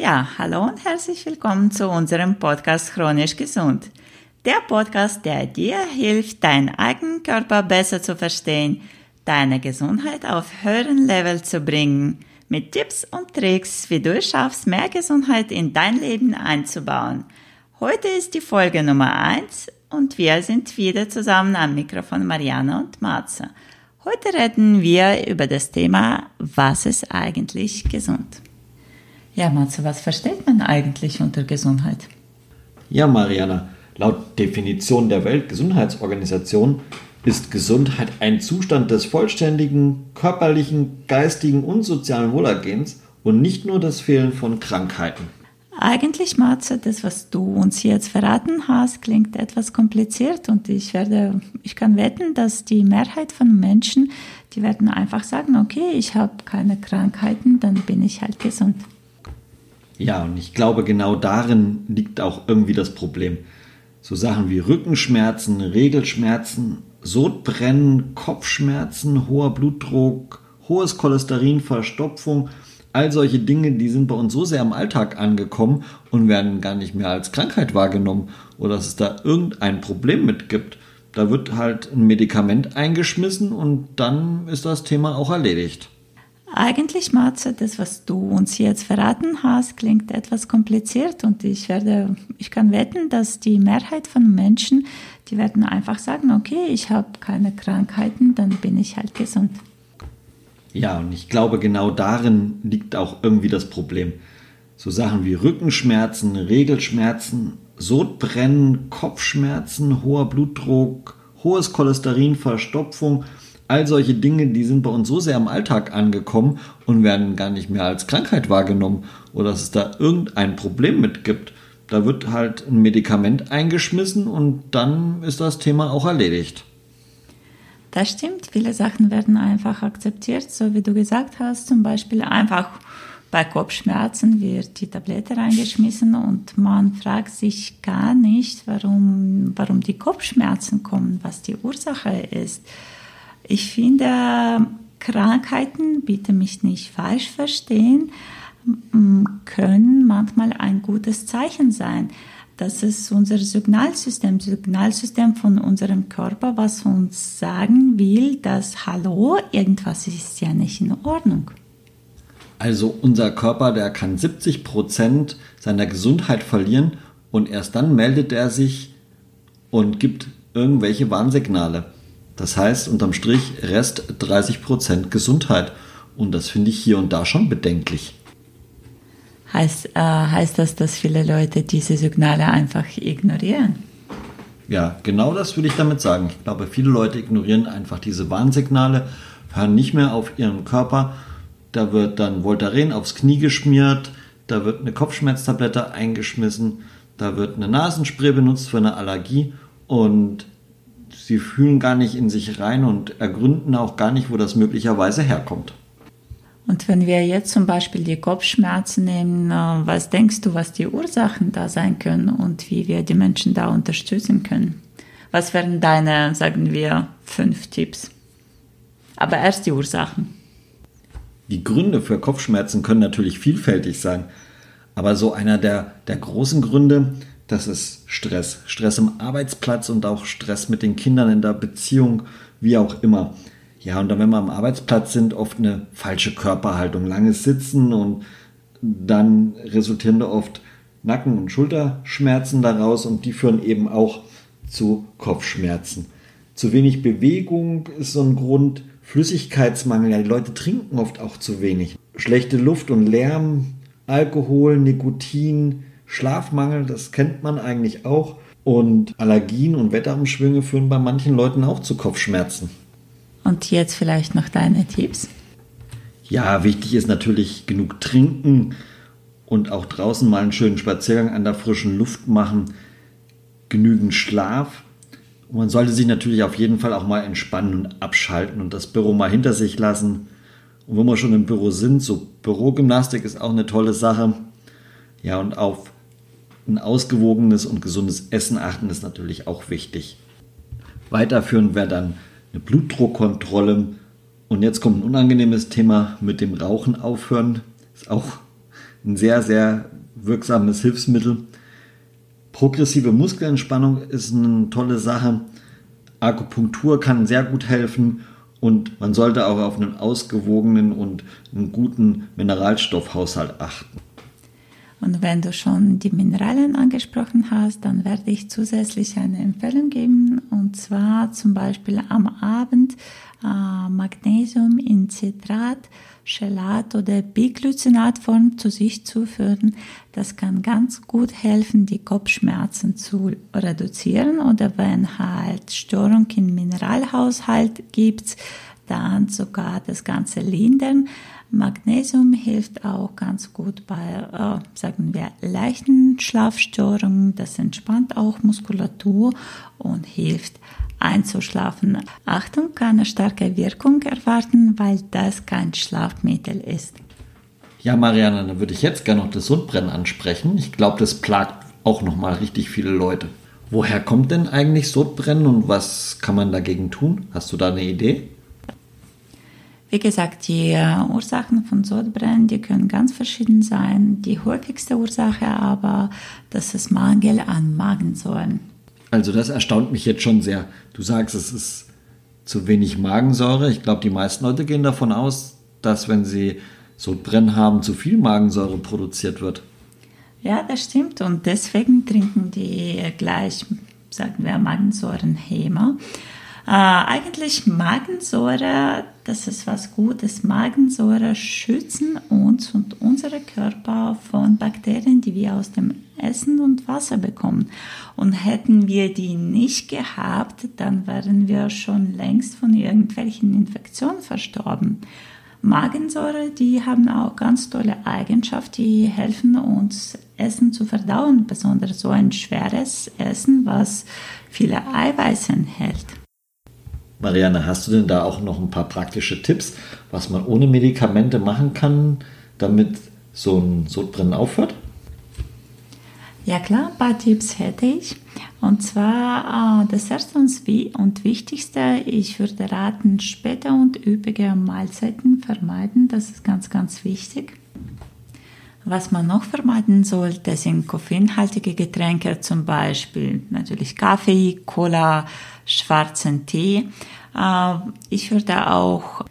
Ja, hallo und herzlich willkommen zu unserem Podcast Chronisch Gesund. Der Podcast, der dir hilft, deinen eigenen Körper besser zu verstehen, deine Gesundheit auf höheren Level zu bringen, mit Tipps und Tricks, wie du es schaffst, mehr Gesundheit in dein Leben einzubauen. Heute ist die Folge Nummer eins und wir sind wieder zusammen am Mikrofon Marianne und Matze. Heute reden wir über das Thema, was ist eigentlich gesund? Ja, Matze, was versteht man eigentlich unter Gesundheit? Ja, Mariana, laut Definition der Weltgesundheitsorganisation ist Gesundheit ein Zustand des vollständigen körperlichen, geistigen und sozialen Wohlergehens und nicht nur das Fehlen von Krankheiten. Eigentlich, Matze, das, was du uns jetzt verraten hast, klingt etwas kompliziert und ich werde, ich kann wetten, dass die Mehrheit von Menschen, die werden einfach sagen, okay, ich habe keine Krankheiten, dann bin ich halt gesund. Ja, und ich glaube, genau darin liegt auch irgendwie das Problem. So Sachen wie Rückenschmerzen, Regelschmerzen, Sodbrennen, Kopfschmerzen, hoher Blutdruck, hohes Cholesterin, Verstopfung, all solche Dinge, die sind bei uns so sehr im Alltag angekommen und werden gar nicht mehr als Krankheit wahrgenommen oder dass es da irgendein Problem mit gibt. Da wird halt ein Medikament eingeschmissen und dann ist das Thema auch erledigt. Eigentlich, Matze, das, was du uns jetzt verraten hast, klingt etwas kompliziert und ich werde, ich kann wetten, dass die Mehrheit von Menschen, die werden einfach sagen, okay, ich habe keine Krankheiten, dann bin ich halt gesund. Ja, und ich glaube, genau darin liegt auch irgendwie das Problem. So Sachen wie Rückenschmerzen, Regelschmerzen, Sodbrennen, Kopfschmerzen, hoher Blutdruck, hohes Cholesterin, Verstopfung – all solche Dinge, die sind bei uns so sehr im Alltag angekommen und werden gar nicht mehr als Krankheit wahrgenommen oder dass es da irgendein Problem mit gibt. Da wird halt ein Medikament eingeschmissen und dann ist das Thema auch erledigt. Das stimmt, viele Sachen werden einfach akzeptiert, so wie du gesagt hast, zum Beispiel einfach bei Kopfschmerzen wird die Tablette reingeschmissen und man fragt sich gar nicht, warum, warum die Kopfschmerzen kommen, was die Ursache ist. Ich finde, Krankheiten, bitte mich nicht falsch verstehen, können manchmal ein gutes Zeichen sein. Das ist unser Signalsystem, Signalsystem von unserem Körper, was uns sagen will, dass Hallo, irgendwas ist ja nicht in Ordnung. Also unser Körper, der kann 70 Prozent seiner Gesundheit verlieren und erst dann meldet er sich und gibt irgendwelche Warnsignale. Das heißt, unterm Strich Rest 30% Gesundheit. Und das finde ich hier und da schon bedenklich. Heißt, äh, heißt das, dass viele Leute diese Signale einfach ignorieren? Ja, genau das würde ich damit sagen. Ich glaube, viele Leute ignorieren einfach diese Warnsignale, hören nicht mehr auf ihren Körper. Da wird dann Voltaren aufs Knie geschmiert, da wird eine Kopfschmerztablette eingeschmissen, da wird eine Nasenspray benutzt für eine Allergie und sie fühlen gar nicht in sich rein und ergründen auch gar nicht, wo das möglicherweise herkommt. Und wenn wir jetzt zum Beispiel die Kopfschmerzen nehmen, äh, was denkst du, was die Ursachen da sein können und wie wir die Menschen da unterstützen können? Was wären deine, sagen wir, fünf Tipps? Aber erst die Ursachen. Die Gründe für Kopfschmerzen können natürlich vielfältig sein. Aber so einer der, der großen Gründe das ist Stress. Stress im Arbeitsplatz und auch Stress mit den Kindern in der Beziehung, wie auch immer. Ja, und dann, wenn wir am Arbeitsplatz sind, oft eine falsche Körperhaltung, langes Sitzen und dann resultieren da oft Nacken- und Schulterschmerzen daraus und die führen eben auch zu Kopfschmerzen. Zu wenig Bewegung ist so ein Grund, Flüssigkeitsmangel, ja, die Leute trinken oft auch zu wenig. Schlechte Luft und Lärm, Alkohol, Nikotin, Schlafmangel, das kennt man eigentlich auch. Und Allergien und Wetterumschwünge führen bei manchen Leuten auch zu Kopfschmerzen. Und jetzt vielleicht noch deine Tipps? Ja, wichtig ist natürlich genug trinken und auch draußen mal einen schönen Spaziergang an der frischen Luft machen. Genügend Schlaf. Und man sollte sich natürlich auf jeden Fall auch mal entspannen und abschalten und das Büro mal hinter sich lassen. Und wo wir schon im Büro sind, so Bürogymnastik ist auch eine tolle Sache. Ja, und auf ein ausgewogenes und gesundes Essen achten ist natürlich auch wichtig. Weiterführen wäre dann eine Blutdruckkontrolle. Und jetzt kommt ein unangenehmes Thema mit dem Rauchen aufhören. Ist auch ein sehr, sehr wirksames Hilfsmittel. Progressive Muskelentspannung ist eine tolle Sache. Akupunktur kann sehr gut helfen und man sollte auch auf einen ausgewogenen und einen guten Mineralstoffhaushalt achten. Und wenn du schon die Mineralien angesprochen hast, dann werde ich zusätzlich eine Empfehlung geben. Und zwar zum Beispiel am Abend äh, Magnesium in Zitrat, Chelat oder Biglycinatform zu sich zu führen. Das kann ganz gut helfen, die Kopfschmerzen zu reduzieren. Oder wenn halt Störung im Mineralhaushalt gibt, dann sogar das Ganze lindern. Magnesium hilft auch ganz gut bei, äh, sagen wir, leichten Schlafstörungen. Das entspannt auch Muskulatur und hilft einzuschlafen. Achtung, keine starke Wirkung erwarten, weil das kein Schlafmittel ist. Ja, Marianne, dann würde ich jetzt gerne noch das Sodbrennen ansprechen. Ich glaube, das plagt auch noch mal richtig viele Leute. Woher kommt denn eigentlich Sodbrennen und was kann man dagegen tun? Hast du da eine Idee? Wie gesagt, die äh, Ursachen von Sodbrennen, die können ganz verschieden sein. Die häufigste Ursache aber, das ist Mangel an Magensäuren. Also das erstaunt mich jetzt schon sehr. Du sagst, es ist zu wenig Magensäure. Ich glaube, die meisten Leute gehen davon aus, dass wenn sie Sodbrennen haben, zu viel Magensäure produziert wird. Ja, das stimmt. Und deswegen trinken die gleich, sagen wir, Magensäurenhämer. Äh, eigentlich Magensäure, das ist was Gutes. Magensäure schützen uns und unsere Körper von Bakterien, die wir aus dem Essen und Wasser bekommen. Und hätten wir die nicht gehabt, dann wären wir schon längst von irgendwelchen Infektionen verstorben. Magensäure, die haben auch ganz tolle Eigenschaften, die helfen uns Essen zu verdauen, besonders so ein schweres Essen, was viele Eiweiße enthält. Marianne, hast du denn da auch noch ein paar praktische Tipps, was man ohne Medikamente machen kann, damit so ein Sodbrennen aufhört? Ja klar, ein paar Tipps hätte ich. Und zwar äh, das erste und wichtigste, ich würde raten, späte und üppige Mahlzeiten vermeiden. Das ist ganz, ganz wichtig. Was man noch vermeiden sollte, sind koffeinhaltige Getränke, zum Beispiel natürlich Kaffee, Cola, schwarzen Tee. Äh, ich würde auch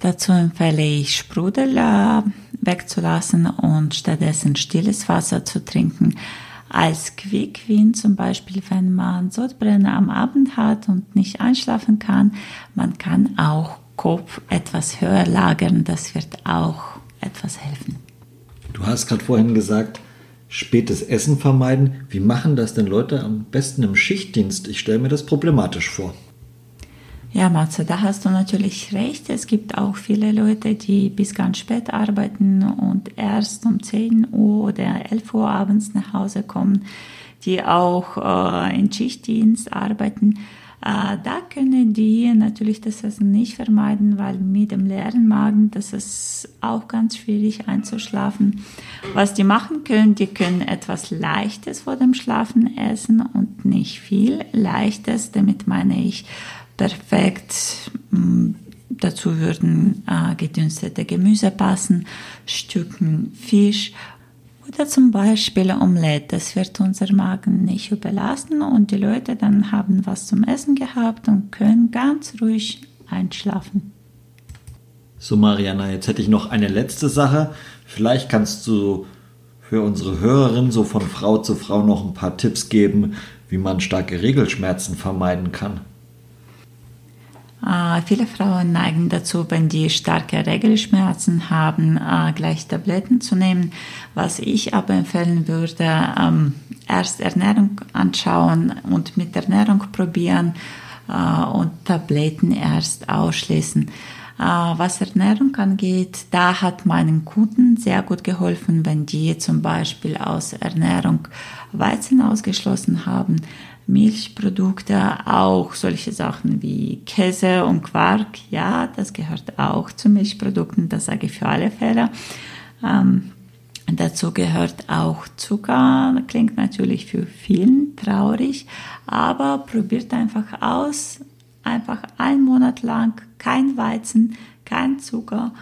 dazu empfehle ich Sprudel äh, wegzulassen und stattdessen stilles Wasser zu trinken. Als Quick Win zum Beispiel, wenn man Sodbrennen am Abend hat und nicht einschlafen kann, man kann auch Kopf etwas höher lagern. Das wird auch etwas helfen. Du hast gerade vorhin gesagt, spätes Essen vermeiden. Wie machen das denn Leute am besten im Schichtdienst? Ich stelle mir das problematisch vor. Ja, Matze, da hast du natürlich recht. Es gibt auch viele Leute, die bis ganz spät arbeiten und erst um 10 Uhr oder 11 Uhr abends nach Hause kommen, die auch äh, in Schichtdienst arbeiten. Äh, da können die natürlich das Essen nicht vermeiden, weil mit dem leeren Magen, das ist auch ganz schwierig einzuschlafen. Was die machen können, die können etwas Leichtes vor dem Schlafen essen und nicht viel Leichtes. Damit meine ich perfekt. Mm, dazu würden äh, gedünstete Gemüse passen, Stücken Fisch oder zum Beispiel Omelette. Das wird unser Magen nicht überlasten und die Leute dann haben was zum Essen gehabt und können ganz ruhig einschlafen. So, Mariana, jetzt hätte ich noch eine letzte Sache. Vielleicht kannst du für unsere Hörerin so von Frau zu Frau noch ein paar Tipps geben, wie man starke Regelschmerzen vermeiden kann. Äh, viele Frauen neigen dazu, wenn die starke Regelschmerzen haben, äh, gleich Tabletten zu nehmen. Was ich aber empfehlen würde, ähm, erst Ernährung anschauen und mit Ernährung probieren äh, und Tabletten erst ausschließen. Äh, was Ernährung angeht, da hat meinen Kunden sehr gut geholfen, wenn die zum Beispiel aus Ernährung Weizen ausgeschlossen haben Milchprodukte, auch solche Sachen wie Käse und Quark, ja, das gehört auch zu Milchprodukten, das sage ich für alle Fälle. Ähm, dazu gehört auch Zucker, klingt natürlich für vielen traurig, aber probiert einfach aus, einfach einen Monat lang kein Weizen, kein Zucker,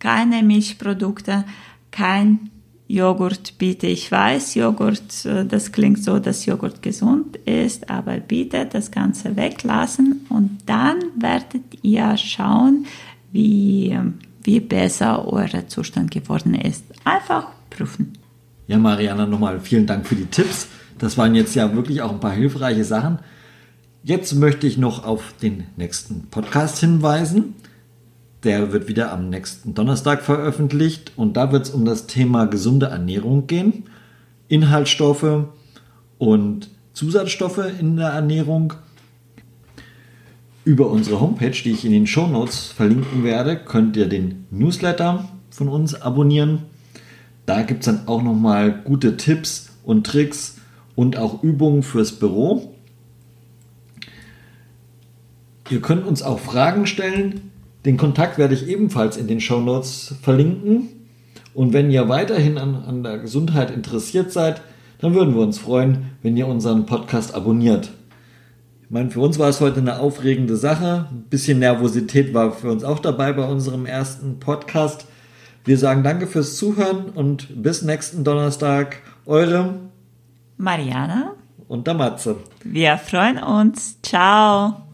keine Milchprodukte, kein Joghurt bitte, ich weiß, Joghurt, äh, das klingt so, dass Joghurt gesund ist, aber bitte das Ganze weglassen und dann werdet ihr schauen, wie, wie besser euer Zustand geworden ist. Einfach prüfen. Ja, Mariana, nochmal vielen Dank für die Tipps. Das waren jetzt ja wirklich auch ein paar hilfreiche Sachen. Jetzt möchte ich noch auf den nächsten Podcast hinweisen. Der wird wieder am nächsten Donnerstag veröffentlicht und da wird es um das Thema gesunde Ernährung gehen. Inhaltsstoffe und Zusatzstoffe in der Ernährung. Über unsere Homepage, die ich in den Show Notes verlinken werde, könnt ihr den Newsletter von uns abonnieren. Da gibt es dann auch nochmal gute Tipps und Tricks und auch Übungen fürs Büro. Ihr könnt uns auch Fragen stellen. Den Kontakt werde ich ebenfalls in den Show Notes verlinken. Und wenn ihr weiterhin an, an der Gesundheit interessiert seid, dann würden wir uns freuen, wenn ihr unseren Podcast abonniert. Ich meine, für uns war es heute eine aufregende Sache. Ein bisschen Nervosität war für uns auch dabei bei unserem ersten Podcast. Wir sagen danke fürs Zuhören und bis nächsten Donnerstag. Eure Mariana und der Matze. Wir freuen uns. Ciao.